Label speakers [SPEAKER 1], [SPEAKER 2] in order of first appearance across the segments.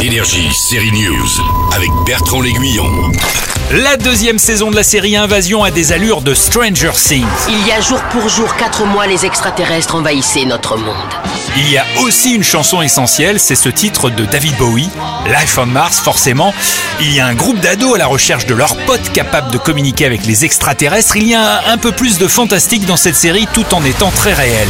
[SPEAKER 1] Énergie, série News, avec Bertrand L'Aiguillon.
[SPEAKER 2] La deuxième saison de la série Invasion a des allures de Stranger Things.
[SPEAKER 3] Il y a jour pour jour, quatre mois, les extraterrestres envahissaient notre monde.
[SPEAKER 2] Il y a aussi une chanson essentielle, c'est ce titre de David Bowie, Life on Mars, forcément. Il y a un groupe d'ados à la recherche de leurs potes capables de communiquer avec les extraterrestres. Il y a un peu plus de fantastique dans cette série tout en étant très réel.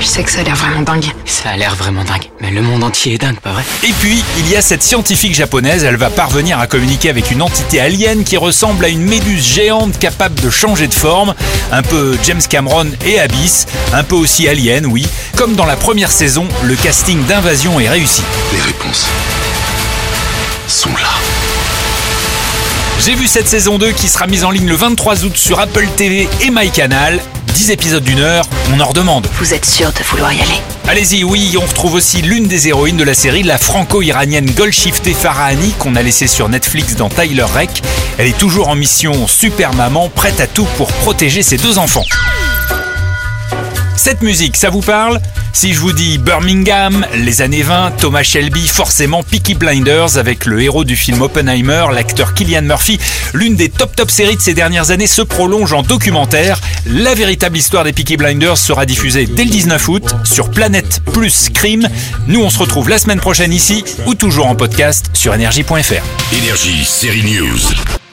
[SPEAKER 4] Je sais que ça a l'air vraiment dingue.
[SPEAKER 5] Ça a l'air vraiment dingue. Mais le monde entier est dingue, pas vrai?
[SPEAKER 2] Et puis, il y a cette scientifique japonaise, elle va parvenir à communiquer avec une entité alien qui ressemble à une méduse géante capable de changer de forme, un peu James Cameron et Abyss, un peu aussi alien, oui. Comme dans la première saison, le casting d'invasion est réussi.
[SPEAKER 1] Les réponses sont là.
[SPEAKER 2] J'ai vu cette saison 2 qui sera mise en ligne le 23 août sur Apple TV et MyCanal. 10 épisodes d'une heure, on en redemande.
[SPEAKER 4] Vous êtes sûr de vouloir y aller
[SPEAKER 2] Allez-y, oui, on retrouve aussi l'une des héroïnes de la série, la franco-iranienne Golshifteh Farahani, qu'on a laissée sur Netflix dans Tyler Rek. Elle est toujours en mission super maman, prête à tout pour protéger ses deux enfants. Cette musique, ça vous parle Si je vous dis Birmingham, les années 20, Thomas Shelby, forcément Peaky Blinders avec le héros du film Oppenheimer, l'acteur Killian Murphy, l'une des top top séries de ces dernières années se prolonge en documentaire. La véritable histoire des Peaky Blinders sera diffusée dès le 19 août sur Planète Plus Crime. Nous, on se retrouve la semaine prochaine ici ou toujours en podcast sur énergie.fr.
[SPEAKER 1] Énergie, série News.